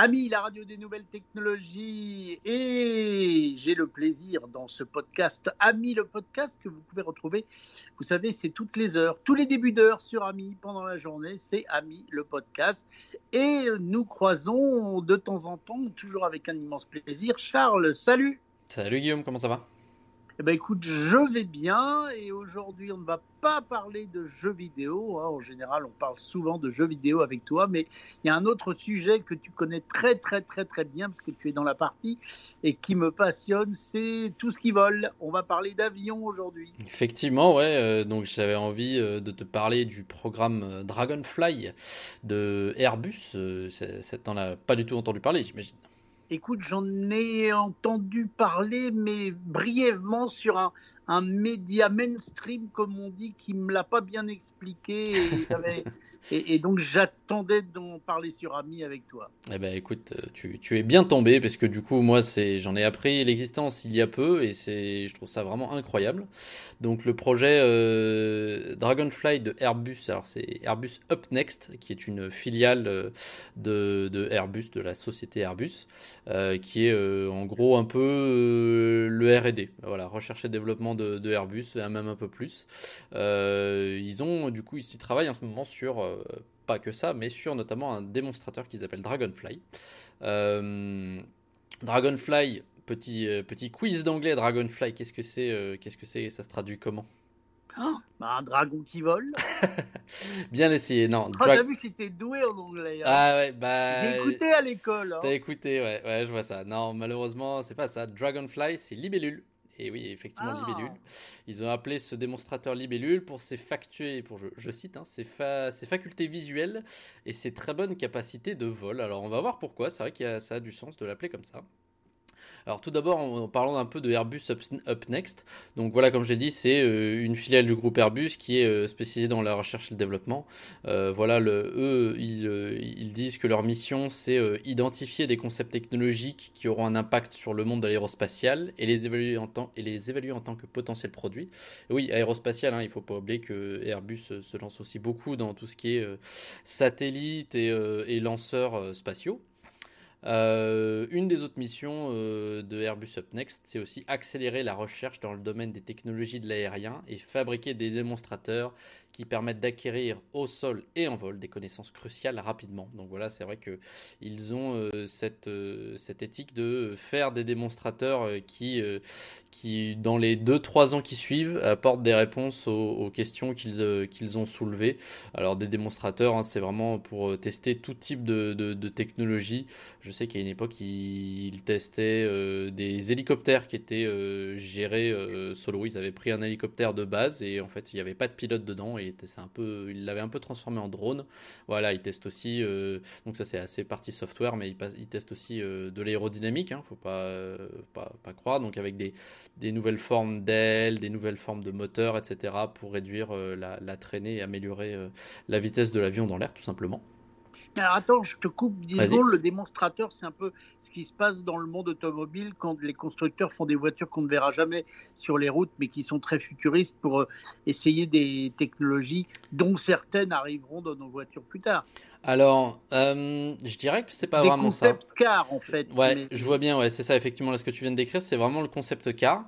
Ami, la radio des nouvelles technologies, et j'ai le plaisir dans ce podcast, Ami le podcast, que vous pouvez retrouver, vous savez, c'est toutes les heures, tous les débuts d'heure sur Ami pendant la journée, c'est Ami le podcast. Et nous croisons de temps en temps, toujours avec un immense plaisir. Charles, salut Salut Guillaume, comment ça va? Eh ben écoute, je vais bien et aujourd'hui on ne va pas parler de jeux vidéo. Hein. En général, on parle souvent de jeux vidéo avec toi, mais il y a un autre sujet que tu connais très très très très bien parce que tu es dans la partie et qui me passionne, c'est tout ce qui vole. On va parler d'avions aujourd'hui. Effectivement, ouais. Euh, donc j'avais envie euh, de te parler du programme euh, Dragonfly de Airbus. ça t'en as pas du tout entendu parler, j'imagine. Écoute, j'en ai entendu parler, mais brièvement sur un, un média mainstream, comme on dit, qui me l'a pas bien expliqué. Donc j'attendais d'en parler sur Ami avec toi. Eh ben écoute, euh, tu, es bien tombé parce que du coup moi c'est j'en ai appris l'existence il y a peu et c'est je trouve ça vraiment incroyable. Donc le projet euh, Dragonfly de Airbus, alors c'est Airbus Up Next qui est une filiale euh, de, de Airbus de la société Airbus qui est en gros un peu le R&D, voilà recherche et développement de, de Airbus et même un peu plus. ils ont du coup ils travaillent en ce moment sur pas que ça, mais sur notamment un démonstrateur qu'ils appellent Dragonfly. Euh, Dragonfly, petit, euh, petit quiz d'anglais, Dragonfly, qu'est-ce que c'est Qu'est-ce que c'est Ça se traduit comment? Ah, bah, un dragon qui vole. Bien essayé, non. Oh, T'as vu que c'était doué en anglais. Hein. Ah ouais, bah. J'ai écouté à l'école. Hein. T'as écouté, ouais, ouais, je vois ça. Non, malheureusement, c'est pas ça. Dragonfly, c'est libellule. Et oui, effectivement, ah. libellule. Ils ont appelé ce démonstrateur libellule pour ses factués, pour je, cite, hein, ses, ses, facultés visuelles et ses très bonnes capacités de vol. Alors on va voir pourquoi. C'est vrai que ça a du sens de l'appeler comme ça. Alors tout d'abord, en, parlant un peu de Airbus Up, Next. Donc voilà, comme je l'ai dit, c'est euh, une filiale du groupe Airbus qui est euh, spécialisée dans la recherche et le développement. Euh, voilà, eux, ils, disent que leur mission, c'est identifier des concepts technologiques qui auront un impact sur le monde de l'aérospatial et les évaluer en tant et les évaluer en tant que potentiel produit. oui, aérospatial, hein, il faut pas oublier que Airbus se lance aussi beaucoup dans tout ce qui est satellite et, et lanceurs spatiaux. Euh, une des autres missions euh, de Airbus Up Next, c'est aussi accélérer la recherche dans le domaine des technologies de l'aérien et fabriquer des démonstrateurs qui permettent d'acquérir au sol et en vol des connaissances cruciales rapidement. Donc voilà, c'est vrai que ils ont euh, cette, cette éthique de faire des démonstrateurs qui, qui dans les 2-3 ans qui suivent, apportent des réponses aux, questions qu'ils qu'ils ont soulevées. Alors des démonstrateurs, hein, c'est vraiment pour tester tout type de, de, technologie. Je sais qu'à une époque, ils, testaient euh, des hélicoptères qui étaient euh, gérés euh, solo. Ils avaient pris un hélicoptère de base et en fait, il n'y avait pas de pilote dedans un peu, ils l'avaient un peu transformé en drone. Voilà, ils testent aussi, donc ça c'est assez partie software, mais ils, testent aussi de l'aérodynamique, hein, faut pas, pas, croire. Donc avec des, nouvelles formes d'ailes, des nouvelles formes de moteurs, etc. pour réduire la traînée et améliorer la vitesse de l'avion dans l'air, tout simplement. Alors attends, je te coupe. Disons, le démonstrateur, c'est un peu ce qui se passe dans le monde automobile quand les constructeurs font des voitures qu'on ne verra jamais sur les routes, mais qui sont très futuristes pour euh, essayer des technologies dont certaines arriveront dans nos voitures plus tard. Alors, euh, je dirais que c'est pas vraiment ça. concept car en fait. Ouais, je vois bien. Ouais, c'est ça effectivement. Là, ce que tu viens de décrire, c'est vraiment le concept car.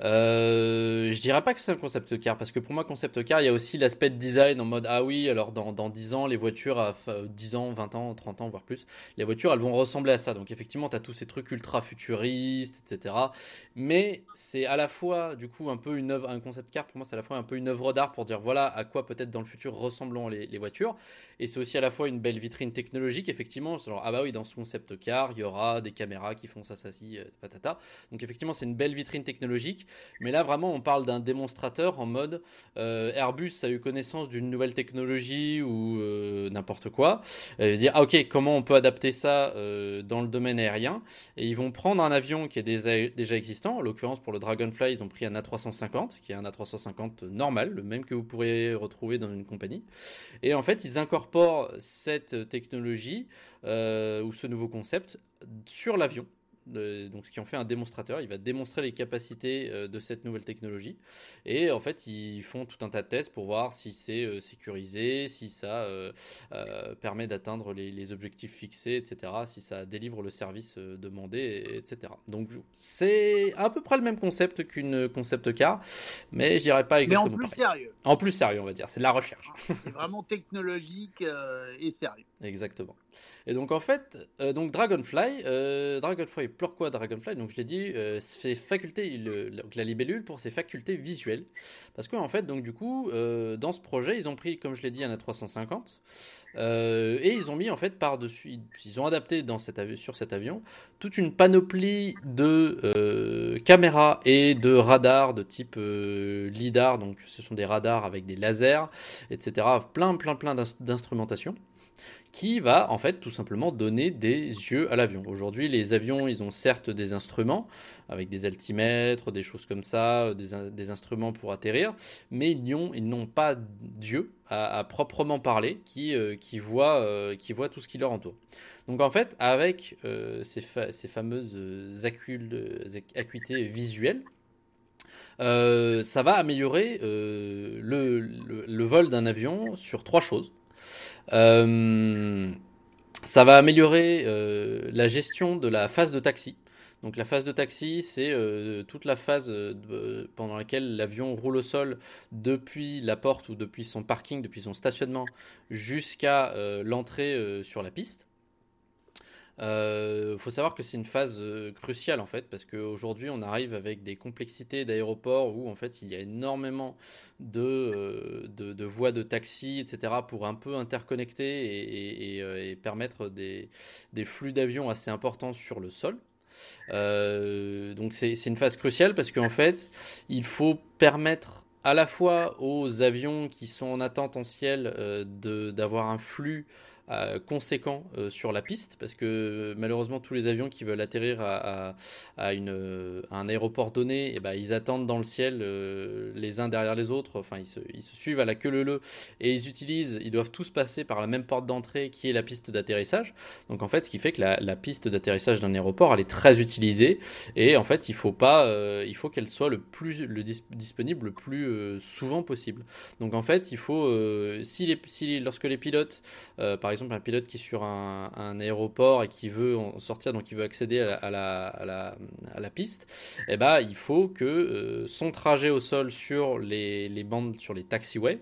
Euh, je dirais pas que c'est un concept car parce que pour moi, concept car, il y a aussi l'aspect de design en mode ah oui, alors dans, dans 10 ans, les voitures à 10 ans, 20 ans, 30 ans, voire plus, les voitures elles vont ressembler à ça. Donc effectivement, tu as tous ces trucs ultra futuristes, etc. Mais c'est à la fois du coup un peu une œuvre, un concept car pour moi, c'est à la fois un peu une œuvre d'art pour dire voilà à quoi peut-être dans le futur ressembleront les, les voitures. Et c'est aussi à la fois une belle vitrine technologique, effectivement. Genre, ah bah oui, dans ce concept car, il y aura des caméras qui font ça, ça, ci, euh, patata. Donc effectivement, c'est une belle vitrine technologique. Mais là, vraiment, on parle d'un démonstrateur en mode euh, Airbus a eu connaissance d'une nouvelle technologie ou euh, n'importe quoi. Et dire, ah ok, comment on peut adapter ça dans le domaine aérien? Et ils vont prendre un avion qui est déjà, déjà existant. En l'occurrence, pour le Dragonfly, ils ont pris un A350, qui est un A350 normal, le même que vous pourriez retrouver dans une compagnie. Et en fait, ils incorporent cette technologie euh, ou ce nouveau concept sur l'avion donc ce qui en fait un démonstrateur. Il va démontrer les capacités de cette nouvelle technologie. Et en fait, ils font tout un tas de tests pour voir si c'est sécurisé, si ça permet d'atteindre les, les, objectifs fixés, etc. Si ça délivre le service demandé, etc. Donc c'est à peu près le même concept qu'une concept car, mais je dirais pas exactement. Mais en plus sérieux. En plus sérieux, on va dire. C'est de la recherche. C'est vraiment technologique et sérieux. Exactement. Et donc en fait, euh, donc Dragonfly, euh, Dragonfly, pourquoi Dragonfly? Donc je l'ai dit, euh, donc la libellule pour ses facultés visuelles, parce qu'en en fait, donc du coup, dans ce projet, ils ont pris, comme je l'ai dit, un A350, et ils ont mis en fait par dessus, ils ont adapté dans cette sur cet avion toute une panoplie de caméras et de radars de type lidar, donc ce sont des radars avec des lasers, etc. Plein, plein, plein d'instrumentation qui va en fait tout simplement donner des yeux à l'avion. Aujourd'hui, les avions, ils ont certes des instruments avec des altimètres, des choses comme ça, des, instruments pour atterrir, mais ils n'ont pas d'yeux à, proprement parler qui, euh, euh, qui voient tout ce qui leur entoure. Donc en fait, avec euh, ces, fameuses acuités visuelles, ça va améliorer le, vol d'un avion sur trois choses. Euh, ça va améliorer euh, la gestion de la phase de taxi. Donc la phase de taxi, c'est euh, toute la phase pendant laquelle l'avion roule au sol depuis la porte ou depuis son parking, depuis son stationnement, jusqu'à l'entrée sur la piste. Il euh, faut savoir que c'est une phase euh, cruciale en fait, parce qu'aujourd'hui on arrive avec des complexités d'aéroports où en fait il y a énormément de, euh, de, voies de taxi, etc., pour un peu interconnecter et, permettre des, des flux d'avions assez importants sur le sol. donc c'est une phase cruciale parce qu'en fait il faut permettre à la fois aux avions qui sont en attente en ciel d'avoir un flux euh, conséquent euh, sur la piste parce que malheureusement tous les avions qui veulent atterrir à, à, une, un aéroport donné, et eh ben, ils attendent dans le ciel euh, les uns derrière les autres, enfin ils se, ils se, suivent à la queue leu et ils utilisent, ils doivent tous passer par la même porte d'entrée qui est la piste d'atterrissage. Donc en fait ce qui fait que la, la piste d'atterrissage d'un aéroport elle est très utilisée et en fait il faut pas, il faut qu'elle soit le plus le disponible le plus souvent possible. Donc en fait il faut si, les, si lorsque les pilotes par exemple exemple un pilote qui est sur un, aéroport et qui veut en sortir, donc il veut accéder à la, piste, eh ben, il faut que euh, son trajet au sol sur les, bandes, sur les taxiways,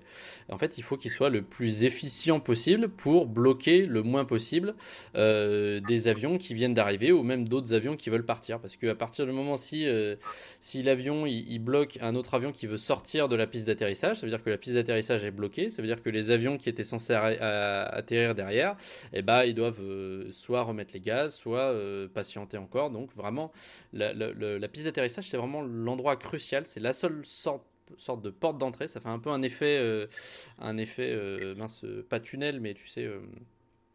en fait, il faut qu'il soit le plus efficient possible pour bloquer le moins possible euh, des avions qui viennent d'arriver ou même d'autres avions qui veulent partir. Parce qu'à partir du moment si, euh, si l'avion il, bloque un autre avion qui veut sortir de la piste d'atterrissage, ça veut dire que la piste d'atterrissage est bloquée, ça veut dire que les avions qui étaient censés atterrir derrière et eh ben, ils doivent euh, soit remettre les gaz, soit euh, patienter encore. Donc vraiment, la, piste d'atterrissage, c'est vraiment l'endroit crucial. C'est la seule sorte sorte de porte d'entrée. Ça fait un peu un effet, euh, un effet mince, pas tunnel, mais tu sais,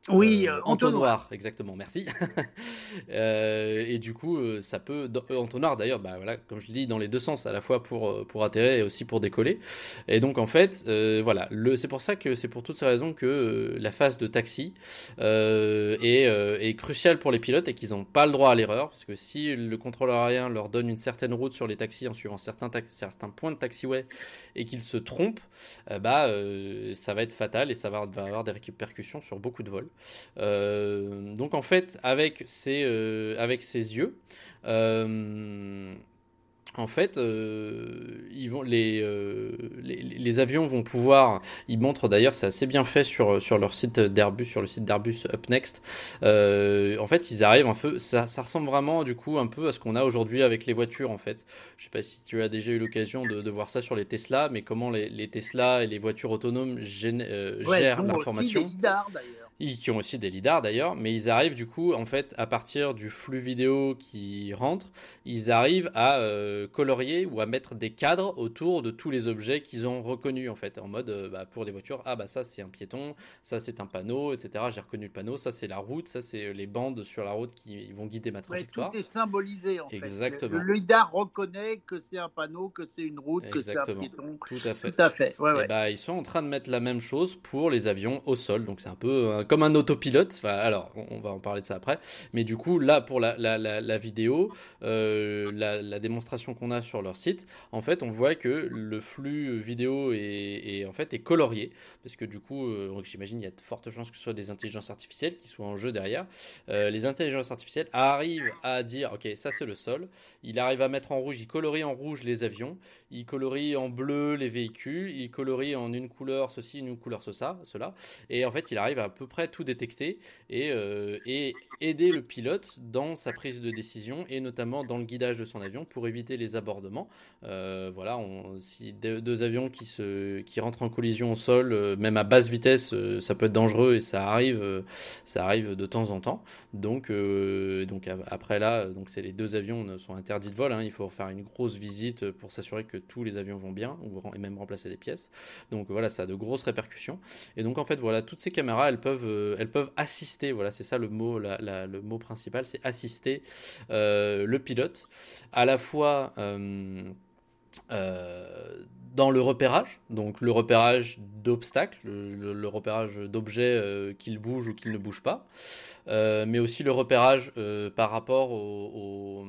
oui, euh, euh entonnoir. exactement, merci. euh, et du coup, euh, ça peut. Euh, entonnoir d'ailleurs, bah, voilà, comme je le dis, dans les deux sens, à la fois pour, pour atterrir et aussi pour décoller. Et donc, en fait, voilà, c'est pour ça que c'est pour toutes ces raisons que la phase de taxi est, est cruciale pour les pilotes et qu'ils n'ont pas le droit à l'erreur. Parce que si le contrôleur aérien leur donne une certaine route sur les taxis en suivant certains, certains points de taxiway et qu'ils se trompent, bah, ça va être fatal et ça va avoir des répercussions sur beaucoup de vols. Euh, donc en fait, avec ses, euh, avec ses yeux, euh, en fait, ils vont, les, les, avions vont pouvoir, ils montrent d'ailleurs, c'est assez bien fait sur, sur leur site d'Airbus, sur le site d'Airbus Up Next. en fait, ils arrivent un peu, ça, ça, ressemble vraiment du coup un peu à ce qu'on a aujourd'hui avec les voitures en fait. Je sais pas si tu as déjà eu l'occasion de, de, voir ça sur les Tesla, mais comment les, les Tesla et les voitures autonomes gèrent l'information qui ont aussi des lidars d'ailleurs, mais ils arrivent du coup, en fait, à partir du flux vidéo qui rentre, ils arrivent à euh, colorier ou à mettre des cadres autour de tous les objets qu'ils ont reconnus, en fait, en mode, euh, bah, pour des voitures, ah bah ça c'est un piéton, ça c'est un panneau, etc. J'ai reconnu le panneau, ça c'est la route, ça c'est les bandes sur la route qui vont guider ma trajectoire. tout est symbolisé en Exactement. fait. Le, lidar reconnaît que c'est un panneau, que c'est une route, que c'est un piéton. Tout à fait. Tout à fait. Ouais, bah, ils sont en train de mettre la même chose pour les avions au sol, donc c'est un peu un comme un autopilote. Enfin, alors, on, va en parler de ça après. Mais du coup, là, pour la, vidéo, euh, la, démonstration qu'on a sur leur site, en fait, on voit que le flux vidéo est, en fait est colorié, parce que du coup, euh, j'imagine il y a de fortes chances que ce soit des intelligences artificielles qui soient en jeu derrière. Euh, les intelligences artificielles arrivent à dire, ok, ça c'est le sol. Il arrive à mettre en rouge, il colorie en rouge les avions, il colorie en bleu les véhicules, il colorie en une couleur ceci, une couleur cela, cela. Et en fait, il arrive à peu près tout détecter et, euh, et aider le pilote dans sa prise de décision et notamment dans le guidage de son avion pour éviter les abordements. Euh, voilà, si deux, avions qui, rentrent en collision au sol, euh, même à basse vitesse, ça peut être dangereux et ça arrive, ça arrive de temps en temps. Donc, après là, c'est les deux avions sont interdits de vol. Hein. il faut faire une grosse visite pour s'assurer que tous les avions vont bien et même remplacer des pièces. Donc voilà, ça a de grosses répercussions. Et donc en fait, voilà, toutes ces caméras, elles peuvent, euh, elles peuvent assister. Voilà, c'est ça le mot, le mot principal, c'est assister euh, le pilote à la fois. Euh, dans le repérage, donc le repérage d'obstacles, le, repérage d'objets qu'il bouge ou qu'il ne bouge pas, euh, mais aussi le repérage euh, par rapport aux,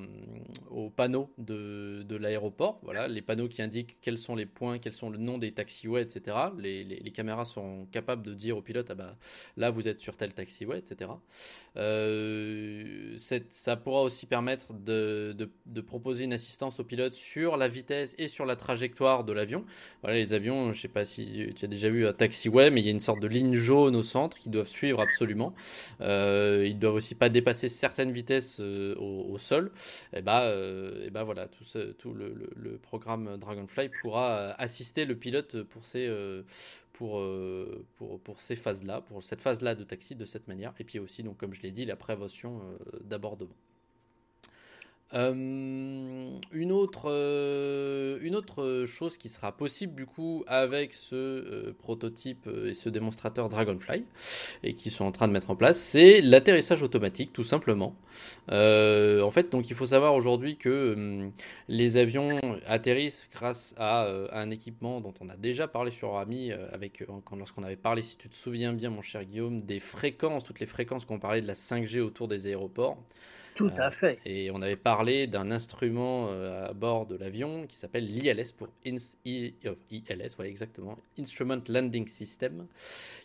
panneaux de, l'aéroport. Voilà, les panneaux qui indiquent quels sont les points, quels sont le nom des taxiways, etc. Les, caméras sont capables de dire au pilote ah bah là vous êtes sur tel taxiway, etc. Euh, ça pourra aussi permettre de, de, de, proposer une assistance au pilote sur la vitesse et sur la trajectoire de l'avion. Voilà, les avions, je sais pas si tu as déjà vu un taxiway, mais il y a une sorte de ligne jaune au centre qui doivent suivre absolument. Euh, euh, ils doivent aussi pas dépasser certaines vitesses euh, au, sol. Et bah, et bah voilà, tout, tout le, programme Dragonfly pourra assister le pilote pour ces pour, pour, pour, ces phases-là, pour cette phase-là de taxi de cette manière. Et puis aussi, donc, comme je l'ai dit, la prévention d'abordement. Euh, une, autre, euh, une autre chose qui sera possible du coup avec ce euh, prototype et ce démonstrateur Dragonfly et qui sont en train de mettre en place, c'est l'atterrissage automatique tout simplement. en fait, donc il faut savoir aujourd'hui que les avions atterrissent grâce à, un équipement dont on a déjà parlé sur Ami lorsqu'on avait parlé, si tu te souviens bien, mon cher Guillaume, des fréquences, toutes les fréquences qu'on parlait de la 5G autour des aéroports. Tout à fait. Et on avait parlé d'un instrument euh, à bord de l'avion qui s'appelle l'ILS pour ILS, ouais, exactement, Instrument Landing System,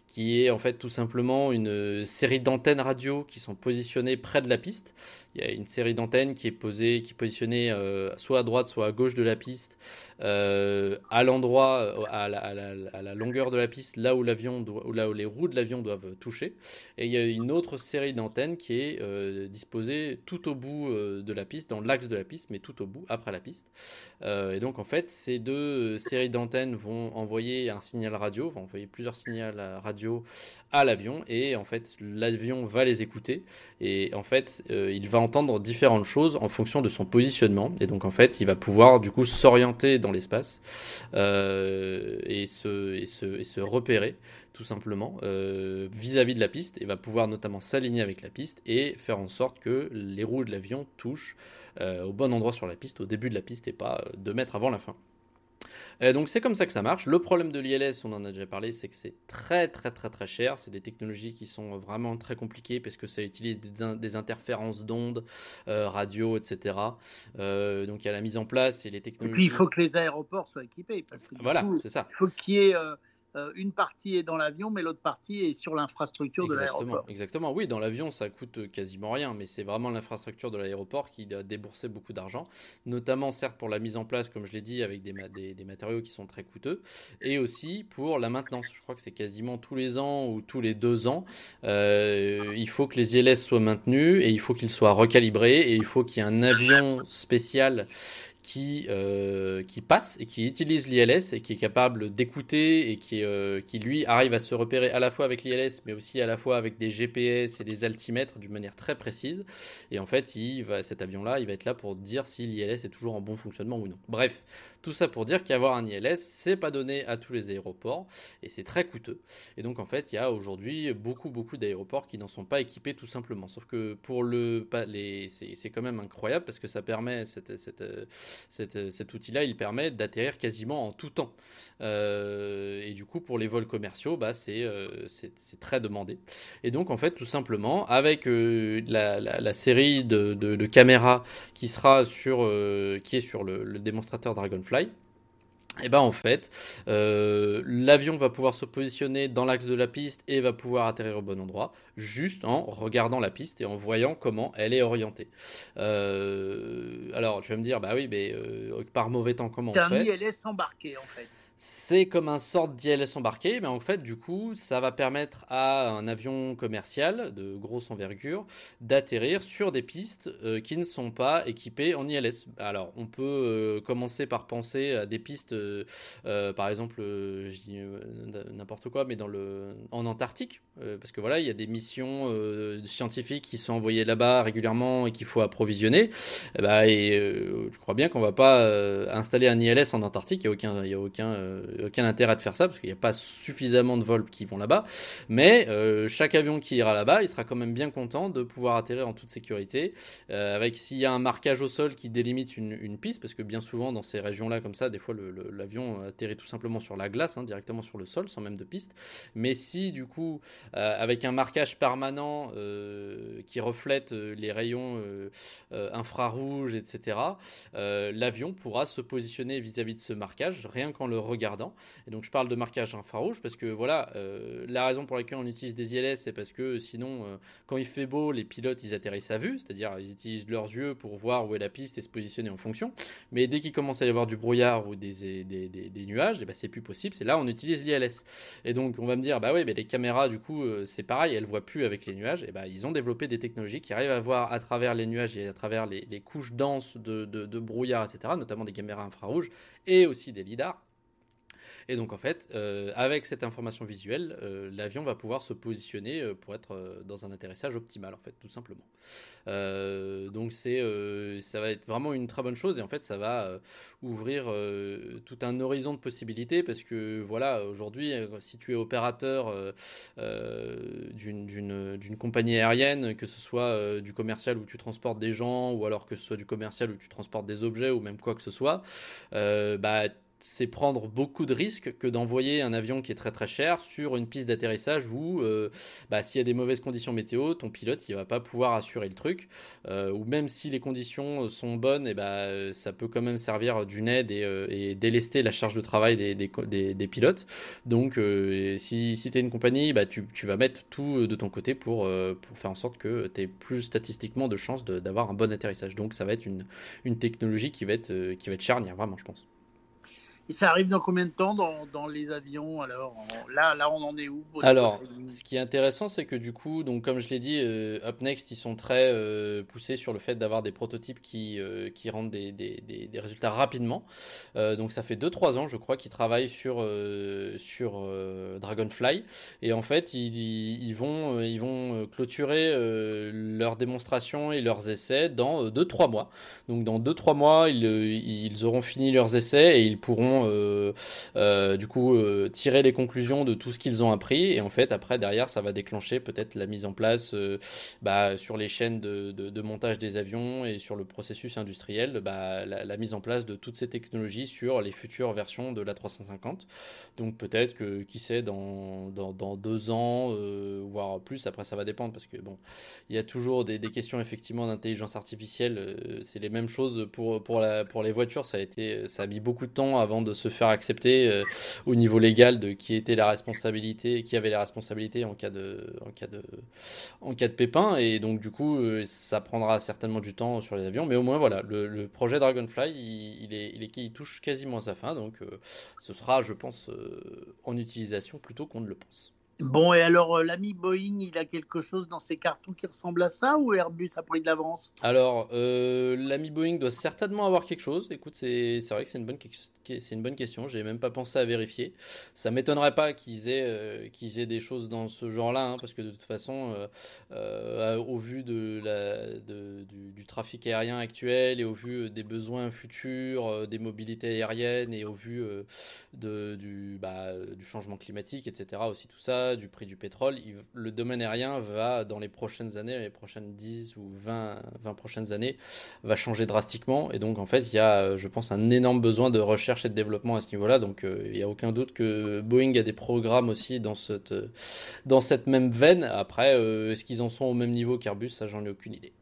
qui est en fait tout simplement une série d'antennes radio qui sont positionnées près de la piste. Il y a une série d'antennes qui est posée, qui positionnée euh, soit à droite, soit à gauche de la piste, euh, à l'endroit, à la, longueur de la piste, là où l'avion, là où les roues de l'avion doivent toucher. Et il y a une autre série d'antennes qui est euh, disposée tout au bout de la piste, dans l'axe de la piste, mais tout au bout après la piste. et donc en fait, ces deux séries d'antennes vont envoyer un signal radio, vont envoyer plusieurs signaux radio à l'avion. Et en fait l'avion va les écouter. Et en fait euh, il va entendre différentes choses en fonction de son positionnement. Et donc en fait il va pouvoir du coup s'orienter dans l'espace euh, et, se, et, se, et se repérer tout simplement euh, vis-à-vis de la piste. Et va pouvoir notamment s'aligner avec la piste et faire en sorte que les roues de l'avion touchent au bon endroit sur la piste, au début de la piste et pas deux mètres avant la fin. Euh, donc c'est comme ça que ça marche. Le problème de l'ILS, on en a déjà parlé, c'est que c'est très très très très cher. C'est des technologies qui sont vraiment très compliquées parce que ça utilise des, interférences d'ondes, euh, radio, etc. Euh, donc il y a la mise en place et les technologies. Et puis il faut que les aéroports soient équipés. Parce que, voilà, c'est ça. Il faut qu'il y ait euh, une partie est dans l'avion, mais l'autre partie est sur l'infrastructure de l'aéroport. Exactement, oui, dans l'avion, ça coûte quasiment rien, mais c'est vraiment l'infrastructure de l'aéroport qui a déboursé beaucoup d'argent, notamment certes pour la mise en place, comme je l'ai dit, avec des, des, matériaux qui sont très coûteux, et aussi pour la maintenance. Je crois que c'est quasiment tous les ans ou tous les deux ans, euh, il faut que les ILS soient maintenus, et il faut qu'ils soient recalibrés, et il faut qu'il y ait un avion spécial qui, euh, qui passe et qui utilise l'ILS et qui est capable d'écouter et qui, euh, qui lui arrive à se repérer à la fois avec l'ILS mais aussi à la fois avec des GPS et des altimètres d'une manière très précise. Et en fait, il va, cet avion-là, il va être là pour dire si l'ILS est toujours en bon fonctionnement ou non. Bref, tout ça pour dire qu'avoir un ILS, c'est pas donné à tous les aéroports et c'est très coûteux. Et donc en fait, il y a aujourd'hui beaucoup beaucoup d'aéroports qui n'en sont pas équipés tout simplement. Sauf que pour le, les, c'est quand même incroyable parce que ça permet cette, cette, cet outil-là, il permet d'atterrir quasiment en tout temps. et du coup, pour les vols commerciaux, bah, c'est très demandé. Et donc, en fait, tout simplement, avec la, série de, caméras qui sera sur, qui est sur le démonstrateur Dragonfly, et eh ben en fait, euh, l'avion va pouvoir se positionner dans l'axe de la piste et va pouvoir atterrir au bon endroit, juste en regardant la piste et en voyant comment elle est orientée. Euh, alors tu vas me dire, bah oui, mais euh, par mauvais temps, comment on fait? un ILS embarqué en fait c'est comme un sort d'ILS embarqué, mais en fait, du coup, ça va permettre à un avion commercial de grosse envergure d'atterrir sur des pistes euh, qui ne sont pas équipées en ILS. Alors, on peut euh, commencer par penser à des pistes, euh, par exemple, je dis n'importe quoi, mais dans le, en Antarctique, parce que voilà, il y a des missions scientifiques qui sont envoyées là-bas régulièrement et qu'il faut approvisionner. Et, eh bah, ben, et je crois bien qu'on va pas installer un ILS en Antarctique, il n'y a aucun, il y a aucun euh, aucun intérêt de faire ça parce qu'il n'y a pas suffisamment de vols qui vont là-bas. Mais euh, chaque avion qui ira là-bas, il sera quand même bien content de pouvoir atterrir en toute sécurité. Euh, avec s'il y a un marquage au sol qui délimite une, piste, parce que bien souvent dans ces régions-là, comme ça, des fois l'avion atterrit tout simplement sur la glace, hein, directement sur le sol, sans même de piste. Mais si du coup, avec un marquage permanent qui reflète les rayons infrarouges, etc., l'avion pourra se positionner vis-à-vis -vis de ce marquage rien qu'en le regardant. Et donc je parle de marquage infrarouge parce que voilà, euh, la raison pour laquelle on utilise des ILS, c'est parce que sinon, euh, quand il fait beau, les pilotes ils atterrissent à vue, c'est-à-dire ils utilisent leurs yeux pour voir où est la piste et se positionner en fonction. Mais dès qu'il commence à y avoir du brouillard ou des, nuages, eh ben c'est plus possible. C'est là on utilise l'ILS. Et donc on va me dire bah oui, mais les caméras du coup euh, c'est pareil, elles voient plus avec les nuages. Et ben ils ont développé des technologies qui arrivent à voir à travers les nuages et à travers les, couches denses de, de, de brouillard, etc. Notamment des caméras infrarouges et aussi des lidars et donc en fait, euh, avec cette information visuelle, euh, l'avion va pouvoir se positionner euh, pour être dans un atterrissage optimal en fait, tout simplement. donc c'est, ça va être vraiment une très bonne chose et en fait ça va ouvrir tout un horizon de possibilités parce que voilà, aujourd'hui, si tu es opérateur d'une compagnie aérienne, que ce soit du commercial où tu transportes des gens ou alors que ce soit du commercial où tu transportes des objets ou même quoi que ce soit, bah c'est prendre beaucoup de risques que d'envoyer un avion qui est très très cher sur une piste d'atterrissage où euh, bah, s'il y a des mauvaises conditions météo, ton pilote il va pas pouvoir assurer le truc, euh, ou même si les conditions sont bonnes, et eh bah, ça peut quand même servir d'une aide et, euh, délester la charge de travail des, des, pilotes. Donc si, si tu es une compagnie, bah, tu, tu, vas mettre tout de ton côté pour, pour faire en sorte que tu aies plus statistiquement de chances d'avoir un bon atterrissage. Donc ça va être une, une technologie qui va être, qui va être charnière, vraiment je pense. Et ça arrive dans combien de temps dans, dans les avions Alors là, là, on en est où Alors, ce qui est intéressant, c'est que du coup, donc comme je l'ai dit, euh, UpNext, ils sont très euh, poussés sur le fait d'avoir des prototypes qui, euh, qui rendent des, des, des, résultats rapidement. donc ça fait 2-3 ans, je crois, qu'ils travaillent sur, sur Dragonfly. Et en fait, ils, ils vont, ils vont clôturer leurs démonstrations et leurs essais dans 2-3 mois. Donc dans 2-3 mois, ils, ils auront fini leurs essais et ils pourront euh, euh, du coup euh, tirer les conclusions de tout ce qu'ils ont appris et en fait après derrière ça va déclencher peut-être la mise en place bah, sur les chaînes de, montage des avions et sur le processus industriel bah, la, mise en place de toutes ces technologies sur les futures versions de la 350 donc peut-être que qui sait dans, dans, deux ans voire plus après ça va dépendre parce que bon il y a toujours des, questions effectivement d'intelligence artificielle c'est les mêmes choses pour, pour, la, pour les voitures ça a été ça a mis beaucoup de temps avant de se faire accepter euh, au niveau légal de qui était la responsabilité, qui avait la responsabilité en cas de, en cas de, en cas de pépin. Et donc du coup, euh, ça prendra certainement du temps sur les avions, mais au moins voilà, le, projet Dragonfly, il, est, il, est, il touche quasiment à sa fin, donc euh, ce sera, je pense, en utilisation plutôt qu'on ne le pense. Bon, et alors, euh, l'ami Boeing, il a quelque chose dans ses cartons qui ressemble à ça ou Airbus a pris de l'avance? Alors, euh, l'ami Boeing doit certainement avoir quelque chose. Écoute, c'est vrai que c'est une, bonne, une bonne question. J'ai même pas pensé à vérifier. Ça m'étonnerait pas qu'ils aient, euh, qu'ils aient des choses dans ce genre-là, hein, parce que de toute façon, au vu de la, du, trafic aérien actuel et au vu des besoins futurs, des mobilités aériennes et au vu de, bah, du changement climatique, etc., aussi tout ça ça, du prix du pétrole, le domaine aérien va, dans les prochaines années, les prochaines 10 ou 20, 20 prochaines années, va changer drastiquement. Et donc, en fait, il y a, je pense, un énorme besoin de recherche et de développement à ce niveau-là. Donc, il n'y a aucun doute que Boeing a des programmes aussi dans cette, dans cette même veine. Après, est-ce qu'ils en sont au même niveau qu'Airbus? Ça, j'en ai aucune idée.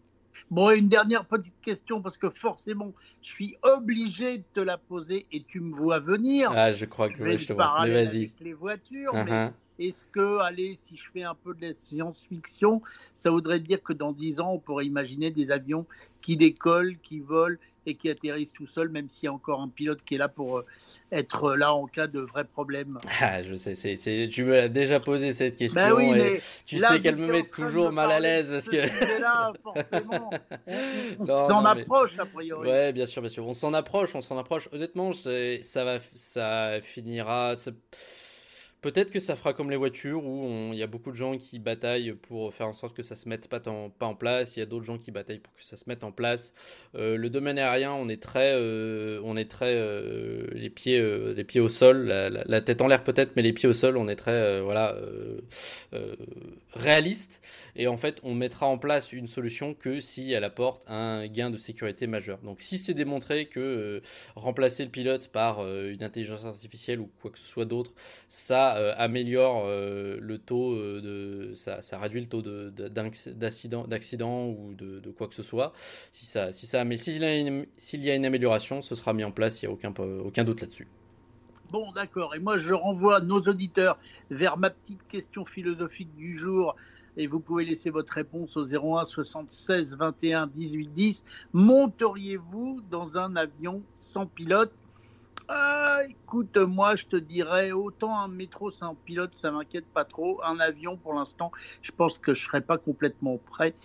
Bon, une dernière petite question, parce que forcément, je suis obligé de te la poser et tu me vois venir. Ah, je crois que oui, je te vois. Mais vas-y. les voitures, uh-huh. Est-ce que, allez, si je fais un peu de la science-fiction, ça voudrait dire que dans 10 ans, on pourrait imaginer des avions qui décollent, qui volent et qui atterrissent tout seuls, même s'il y a encore un pilote qui est là pour euh, être là en cas de vrais problèmes. Ah, je sais, tu me l'as déjà posé cette question bah oui, et tu sais qu'elle me met toujours mal à l'aise parce que. là, forcément, on, s'en approche a priori. Ouais, bien sûr, bien sûr, on s'en approche, on s'en approche. Honnêtement, ça va, ça finira. Peut-être que ça fera comme les voitures où il y a beaucoup de gens qui bataillent pour faire en sorte que ça se mette pas, en, place. Il y a d'autres gens qui bataillent pour que ça se mette en place. Euh, le domaine aérien, on est très, euh, on est très euh, les pieds, les pieds au sol, la, tête en l'air peut-être, mais les pieds au sol, on est très, voilà, réaliste. Et en fait, on mettra en place une solution que si elle apporte un gain de sécurité majeur. Donc, si c'est démontré que remplacer le pilote par une intelligence artificielle ou quoi que ce soit d'autre, ça euh, améliore euh, le taux euh, de ça, ça, réduit le taux d'accident d'accident ou de, de, quoi que ce soit si ça si ça mais s'il y, a une, s'il y a une amélioration ce sera mis en place il n'y a aucun aucun doute là-dessus Bon, d'accord. Et moi, je renvoie nos auditeurs vers ma petite question philosophique du jour. Et vous pouvez laisser votre réponse au 01 76 21 18 10. Monteriez-vous dans un avion sans pilote ah, écoute, moi je te dirais autant un métro sans pilote, ça m'inquiète pas trop. Un avion, pour l'instant, je pense que je serais pas complètement prêt.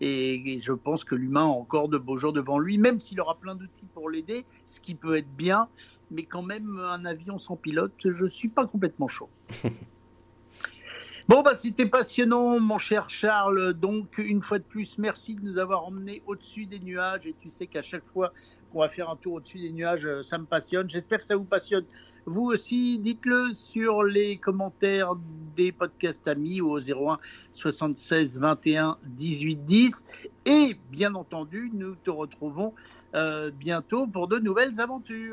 Et, je pense que l'humain a encore de beaux jours devant lui, même s'il aura plein d'outils pour l'aider, ce qui peut être bien. Mais quand même, un avion sans pilote, je suis pas complètement chaud. Bon, bah, c'était passionnant, mon cher Charles. Donc, une fois de plus, merci de nous avoir emmenés au-dessus des nuages. Et tu sais qu'à chaque fois qu'on va faire un tour au-dessus des nuages, euh, ça me passionne. J'espère que ça vous passionne. Vous aussi, dites-le sur les commentaires des podcasts amis au 01 76 21 18 10. Et bien entendu, nous te retrouvons euh, bientôt pour de nouvelles aventures.